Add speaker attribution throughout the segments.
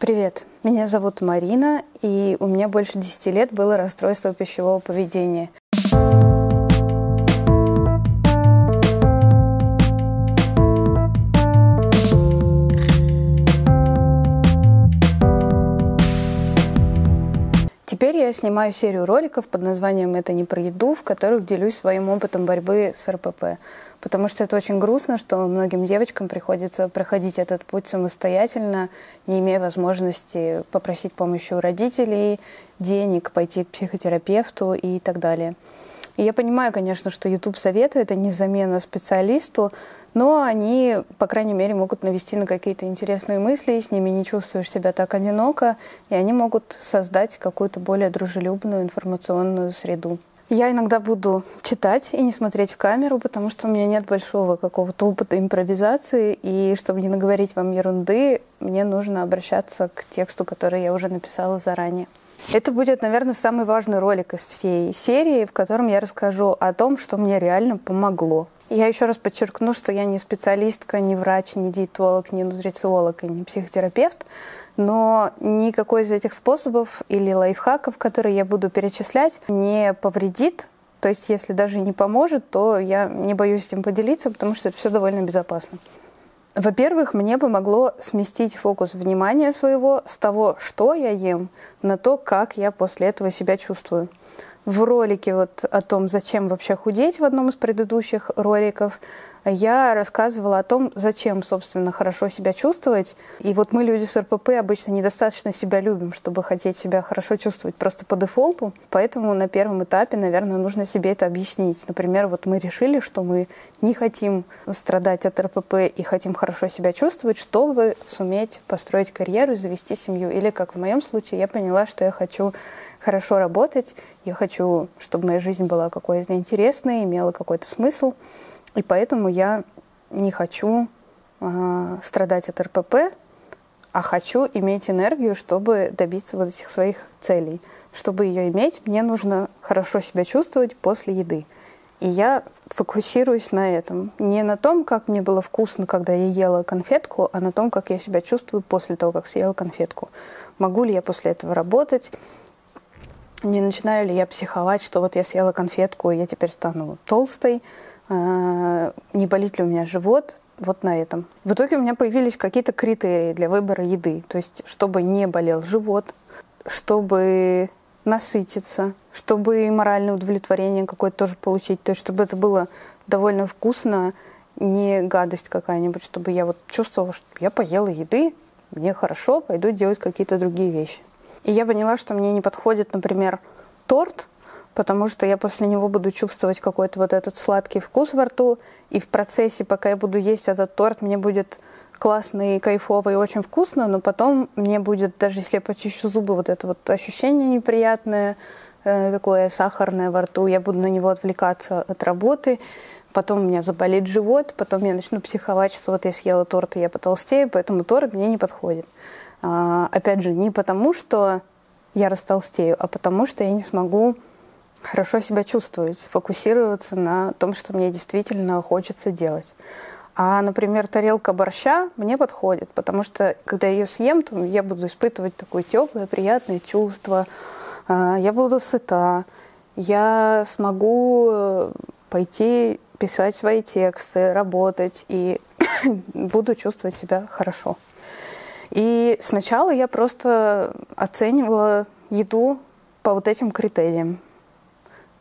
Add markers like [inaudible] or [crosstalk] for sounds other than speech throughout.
Speaker 1: Привет, меня зовут Марина, и у меня больше 10 лет было расстройство пищевого поведения. Снимаю серию роликов под названием «Это не про еду», в которых делюсь своим опытом борьбы с РПП. Потому что это очень грустно, что многим девочкам приходится проходить этот путь самостоятельно, не имея возможности попросить помощи у родителей, денег, пойти к психотерапевту и так далее. И я понимаю, конечно, что YouTube-советы — это не замена специалисту, но они, по крайней мере, могут навести на какие-то интересные мысли, с ними не чувствуешь себя так одиноко, и они могут создать какую-то более дружелюбную информационную среду. Я иногда буду читать и не смотреть в камеру, потому что у меня нет большого какого-то опыта импровизации, и чтобы не наговорить вам ерунды, мне нужно обращаться к тексту, который я уже написала заранее. Это будет, наверное, самый важный ролик из всей серии, в котором я расскажу о том, что мне реально помогло я еще раз подчеркну, что я не специалистка, не врач, не диетолог, не нутрициолог и не психотерапевт, но никакой из этих способов или лайфхаков, которые я буду перечислять, не повредит. То есть, если даже не поможет, то я не боюсь этим поделиться, потому что это все довольно безопасно. Во-первых, мне помогло сместить фокус внимания своего с того, что я ем, на то, как я после этого себя чувствую в ролике вот о том, зачем вообще худеть в одном из предыдущих роликов, я рассказывала о том, зачем, собственно, хорошо себя чувствовать. И вот мы, люди с РПП, обычно недостаточно себя любим, чтобы хотеть себя хорошо чувствовать просто по дефолту. Поэтому на первом этапе, наверное, нужно себе это объяснить. Например, вот мы решили, что мы не хотим страдать от РПП и хотим хорошо себя чувствовать, чтобы суметь построить карьеру и завести семью. Или, как в моем случае, я поняла, что я хочу хорошо работать, я хочу, чтобы моя жизнь была какой-то интересной, имела какой-то смысл. И поэтому я не хочу э, страдать от РПП, а хочу иметь энергию, чтобы добиться вот этих своих целей. Чтобы ее иметь, мне нужно хорошо себя чувствовать после еды. И я фокусируюсь на этом. Не на том, как мне было вкусно, когда я ела конфетку, а на том, как я себя чувствую после того, как съела конфетку. Могу ли я после этого работать? Не начинаю ли я психовать, что вот я съела конфетку, и я теперь стану толстой? А, не болит ли у меня живот, вот на этом. В итоге у меня появились какие-то критерии для выбора еды. То есть, чтобы не болел живот, чтобы насытиться, чтобы моральное удовлетворение какое-то тоже получить. То есть, чтобы это было довольно вкусно, не гадость какая-нибудь, чтобы я вот чувствовала, что я поела еды, мне хорошо, пойду делать какие-то другие вещи. И я поняла, что мне не подходит, например, торт, потому что я после него буду чувствовать какой-то вот этот сладкий вкус во рту, и в процессе, пока я буду есть этот торт, мне будет классно и кайфово и очень вкусно, но потом мне будет, даже если я почищу зубы, вот это вот ощущение неприятное, э, такое сахарное во рту, я буду на него отвлекаться от работы, потом у меня заболит живот, потом я начну психовать, что вот я съела торт, и я потолстею, поэтому торт мне не подходит. А, опять же, не потому, что я растолстею, а потому, что я не смогу хорошо себя чувствовать, фокусироваться на том, что мне действительно хочется делать. А, например, тарелка борща мне подходит, потому что, когда я ее съем, то я буду испытывать такое теплое, приятное чувство, а, я буду сыта, я смогу э, пойти писать свои тексты, работать и [coughs] буду чувствовать себя хорошо. И сначала я просто оценивала еду по вот этим критериям.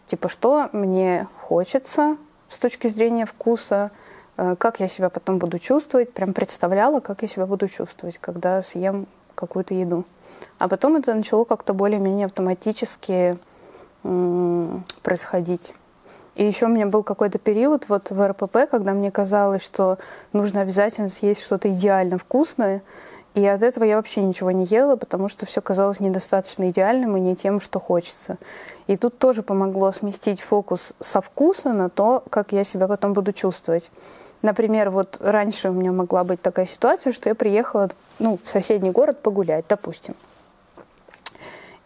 Speaker 1: Типа, что мне хочется с точки зрения вкуса, э, как я себя потом буду чувствовать, прям представляла, как я себя буду чувствовать, когда съем какую-то еду. А потом это начало как-то более-менее автоматически происходить. И еще у меня был какой-то период вот в РПП, когда мне казалось, что нужно обязательно съесть что-то идеально вкусное, и от этого я вообще ничего не ела, потому что все казалось недостаточно идеальным и не тем, что хочется. И тут тоже помогло сместить фокус со вкуса на то, как я себя потом буду чувствовать. Например, вот раньше у меня могла быть такая ситуация, что я приехала ну, в соседний город погулять, допустим.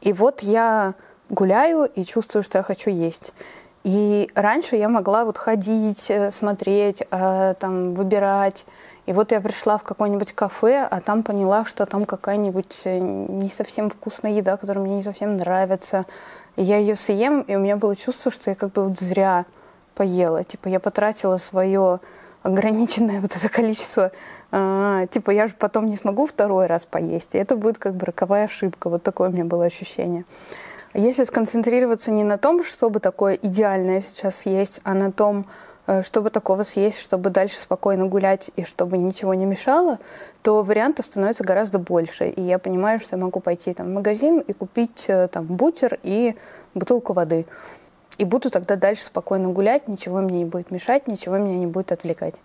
Speaker 1: И вот я гуляю и чувствую, что я хочу есть. И раньше я могла вот ходить, э, смотреть, э, там, выбирать. И вот я пришла в какое-нибудь кафе, а там поняла, что там какая-нибудь э, не совсем вкусная еда, которая мне не совсем нравится. И я ее съем, и у меня было чувство, что я как бы вот зря поела. Типа я потратила свое ограниченное [laughs] вот это количество. А, типа я же потом не смогу второй раз поесть. И это будет как бы роковая ошибка. Вот такое у меня было ощущение. Если сконцентрироваться не на том, чтобы такое идеальное сейчас есть, а на том, э, чтобы такого съесть, чтобы дальше спокойно гулять и чтобы ничего не мешало, то вариантов становится гораздо больше. И я понимаю, что я могу пойти там, в магазин и купить э, там бутер и бутылку воды. И буду тогда дальше спокойно гулять, ничего мне не будет мешать, ничего меня не будет отвлекать.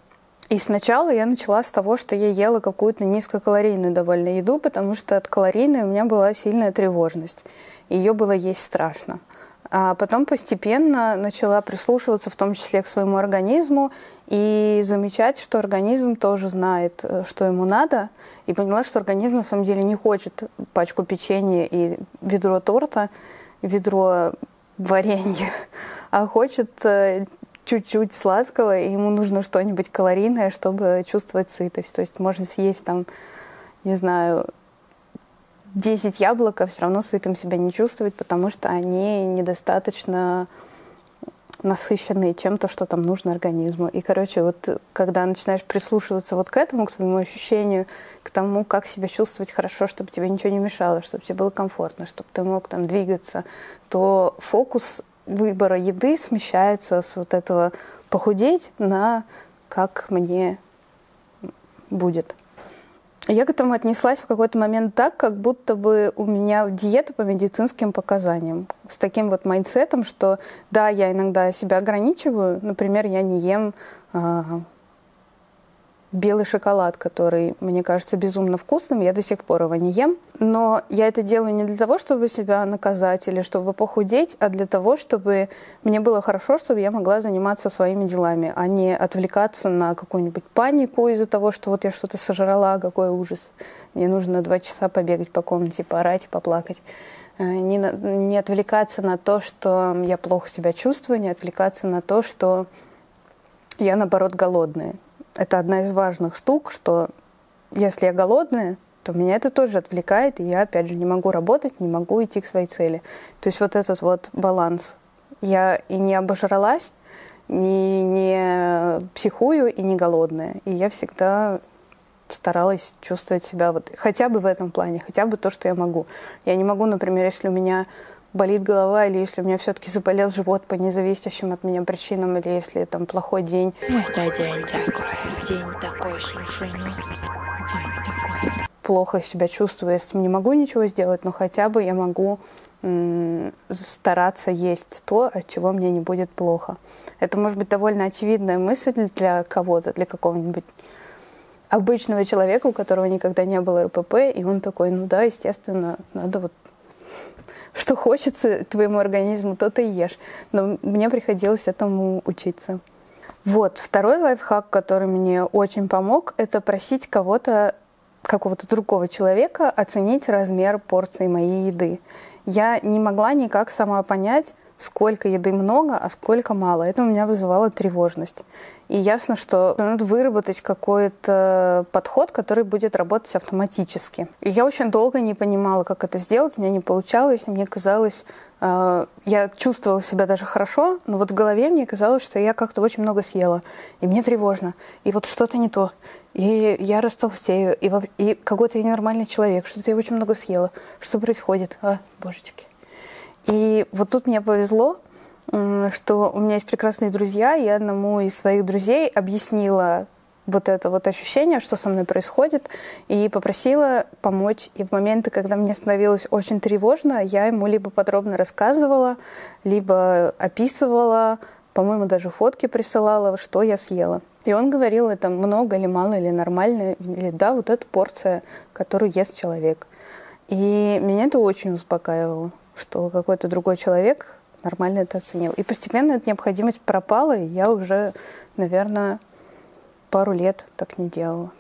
Speaker 1: И сначала я начала с того, что я ела какую-то низкокалорийную довольно еду, потому что от калорийной у меня была сильная тревожность ее было есть страшно. А потом постепенно начала прислушиваться в том числе к своему организму и замечать, что организм тоже знает, э, что ему надо, и поняла, что организм на самом деле не хочет пачку печенья и ведро торта, ведро варенья, [laughs] а хочет э, чуть-чуть сладкого, и ему нужно что-нибудь калорийное, чтобы чувствовать сытость. То есть можно съесть там, не знаю, 10 яблок, а все равно сытым себя не чувствовать, потому что они недостаточно насыщенные чем-то, что там нужно организму. И, короче, вот когда начинаешь прислушиваться вот к этому, к своему ощущению, к тому, как себя чувствовать хорошо, чтобы тебе ничего не мешало, чтобы тебе было комфортно, чтобы ты мог там двигаться, то фокус выбора еды смещается с вот этого похудеть на как мне будет. Я к этому отнеслась в какой-то момент так, как будто бы у меня диета по медицинским показаниям. С таким вот mindset ом, что да, я иногда себя ограничиваю. Например, я не ем а, белый шоколад, который мне кажется безумно вкусным, я до сих пор его не ем. Но я это делаю не для того, чтобы себя наказать или чтобы похудеть, а для того, чтобы мне было хорошо, чтобы я могла заниматься своими делами, а не отвлекаться на какую-нибудь панику из-за того, что вот я что-то сожрала, какой ужас. Мне нужно два часа побегать по комнате, поорать поплакать. Э, не, не отвлекаться на то, что я плохо себя чувствую, не отвлекаться на то, что я, наоборот, голодная это одна из важных штук, что если я голодная, то меня это тоже отвлекает, и я, опять же, не могу работать, не могу идти к своей цели. То есть вот этот вот баланс. Я и не обожралась, не, не психую и не голодная. И я всегда старалась чувствовать себя вот хотя бы в этом плане, хотя бы то, что я могу. Я не могу, например, если у меня болит голова, или если у меня все-таки заболел живот по независящим от меня причинам, или если там плохой день. Это день такой, день такой, слушай, ну, день такой. Плохо себя чувствую, если не могу ничего сделать, но хотя бы я могу стараться есть то, от чего мне не будет плохо. Это может быть довольно очевидная мысль для кого-то, для какого-нибудь обычного человека, у которого никогда не было РПП, и он такой, ну да, естественно, надо вот что хочется твоему организму, то ты ешь. Но мне приходилось этому учиться. Вот, второй лайфхак, который мне очень помог, это просить кого-то, какого-то другого человека оценить размер порции моей еды. Я не могла никак сама понять, сколько еды много, а сколько мало. Это у меня вызывало тревожность. И ясно, что надо выработать какой-то подход, который будет работать автоматически. И я очень долго не понимала, как это сделать, у меня не получалось, мне казалось, э, я чувствовала себя даже хорошо, но вот в голове мне казалось, что я как-то очень много съела, и мне тревожно, и вот что-то не то, и я растолстею, и, и какой-то я ненормальный человек, что-то я очень много съела, что происходит, а, божечки. И вот тут мне повезло, что у меня есть прекрасные друзья, и одному из своих друзей объяснила вот это вот ощущение, что со мной происходит, и попросила помочь. И в моменты, когда мне становилось очень тревожно, я ему либо подробно рассказывала, либо описывала, по-моему, даже фотки присылала, что я съела. И он говорил, это много или мало, или нормально, или да, вот эта порция, которую ест человек. И меня это очень успокаивало что какой-то другой человек нормально это оценил. И постепенно эта необходимость пропала, и я уже, наверное, пару лет так не делала.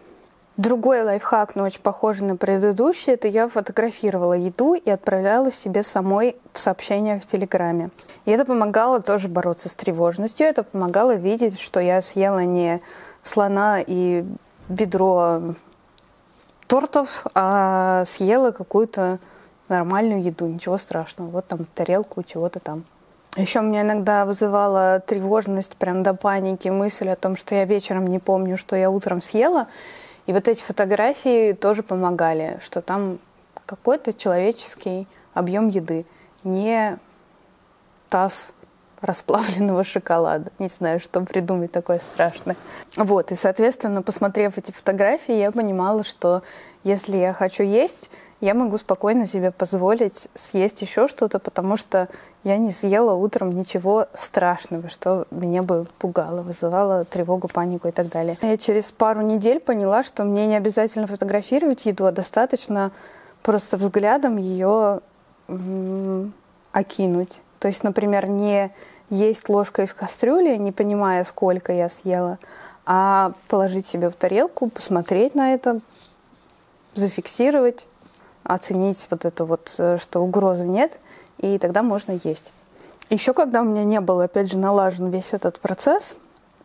Speaker 1: Другой лайфхак, но очень похожий на предыдущий, это я фотографировала еду и отправляла себе самой в сообщения в Телеграме. И это помогало тоже бороться с тревожностью, это помогало видеть, что я съела не слона и ведро тортов, а съела какую-то нормальную еду, ничего страшного. Вот там тарелку чего-то там. Еще меня иногда вызывала тревожность прям до паники мысль о том, что я вечером не помню, что я утром съела. И вот эти фотографии тоже помогали, что там какой-то человеческий объем еды, не таз расплавленного шоколада. Не знаю, что придумать такое страшное. Вот, и, соответственно, посмотрев эти фотографии, я понимала, что если я хочу есть, я могу спокойно себе позволить съесть еще что-то, потому что я не съела утром ничего страшного, что меня бы пугало, вызывало тревогу, панику и так далее. Я через пару недель поняла, что мне не обязательно фотографировать еду, а достаточно просто взглядом ее окинуть. То есть, например, не есть ложка из кастрюли, не понимая, сколько я съела, а положить себе в тарелку, посмотреть на это, зафиксировать, оценить вот это вот, э, что угрозы нет, и тогда можно есть. Еще когда у меня не был, опять же, налажен весь этот процесс,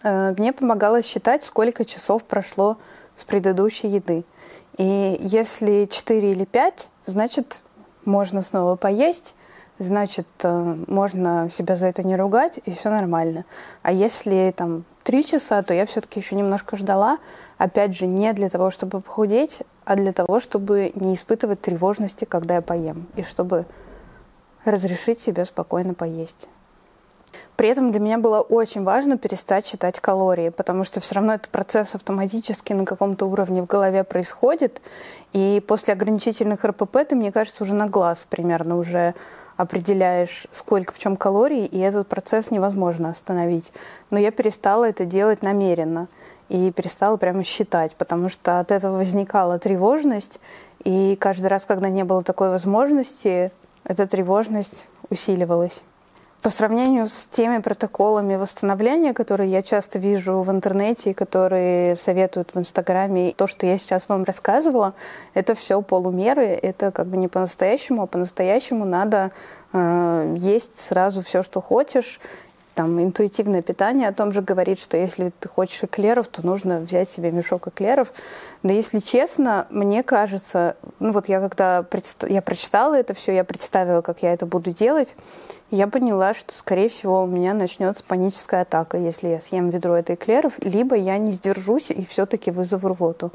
Speaker 1: э, мне помогало считать, сколько часов прошло с предыдущей еды. И если 4 или 5, значит, можно снова поесть, значит, э, можно себя за это не ругать, и все нормально. А если там три часа, то я все-таки еще немножко ждала. Опять же, не для того, чтобы похудеть, а для того, чтобы не испытывать тревожности, когда я поем, и чтобы разрешить себе спокойно поесть. При этом для меня было очень важно перестать считать калории, потому что все равно этот процесс автоматически на каком-то уровне в голове происходит. И после ограничительных РПП ты, мне кажется, уже на глаз примерно уже определяешь, сколько в чем калорий, и этот процесс невозможно остановить. Но я перестала это делать намеренно и перестала прямо считать, потому что от этого возникала тревожность, и каждый раз, когда не было такой возможности, эта тревожность усиливалась. По сравнению с теми протоколами восстановления, которые я часто вижу в интернете и которые советуют в Инстаграме, то, что я сейчас вам рассказывала, это все полумеры, это как бы не по-настоящему, а по-настоящему надо э, есть сразу все, что хочешь, там интуитивное питание о том же говорит, что если ты хочешь эклеров, то нужно взять себе мешок эклеров. Но если честно, мне кажется, ну вот я когда предст... я прочитала это все, я представила, как я это буду делать, я поняла, что, скорее всего, у меня начнется паническая атака, если я съем ведро этой эклеров, либо я не сдержусь и все-таки вызову рвоту.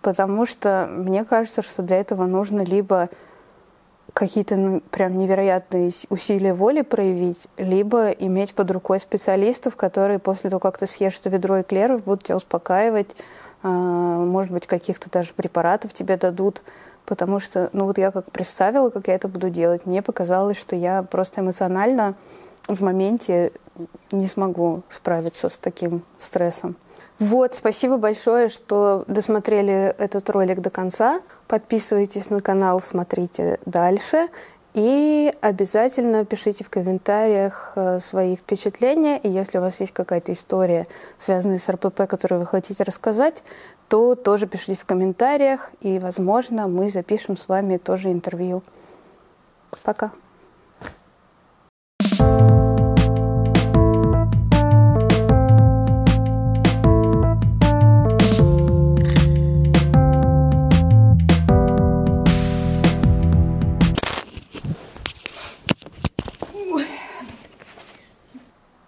Speaker 1: Потому что мне кажется, что для этого нужно либо какие-то ну, прям невероятные усилия воли проявить, либо иметь под рукой специалистов, которые после того, как ты съешь это ведро эклеров, будут тебя успокаивать, а, может быть, каких-то даже препаратов тебе дадут, потому что, ну вот я как представила, как я это буду делать, мне показалось, что я просто эмоционально в моменте не смогу справиться с таким стрессом. Вот, спасибо большое, что досмотрели этот ролик до конца. Подписывайтесь на канал, смотрите дальше. И обязательно пишите в комментариях э, свои впечатления. И если у вас есть какая-то история, связанная с РПП, которую вы хотите рассказать, то тоже пишите в комментариях. И, возможно, мы запишем с вами тоже интервью. Пока.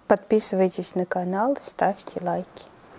Speaker 1: Подписывайтесь на канал, ставьте лайки.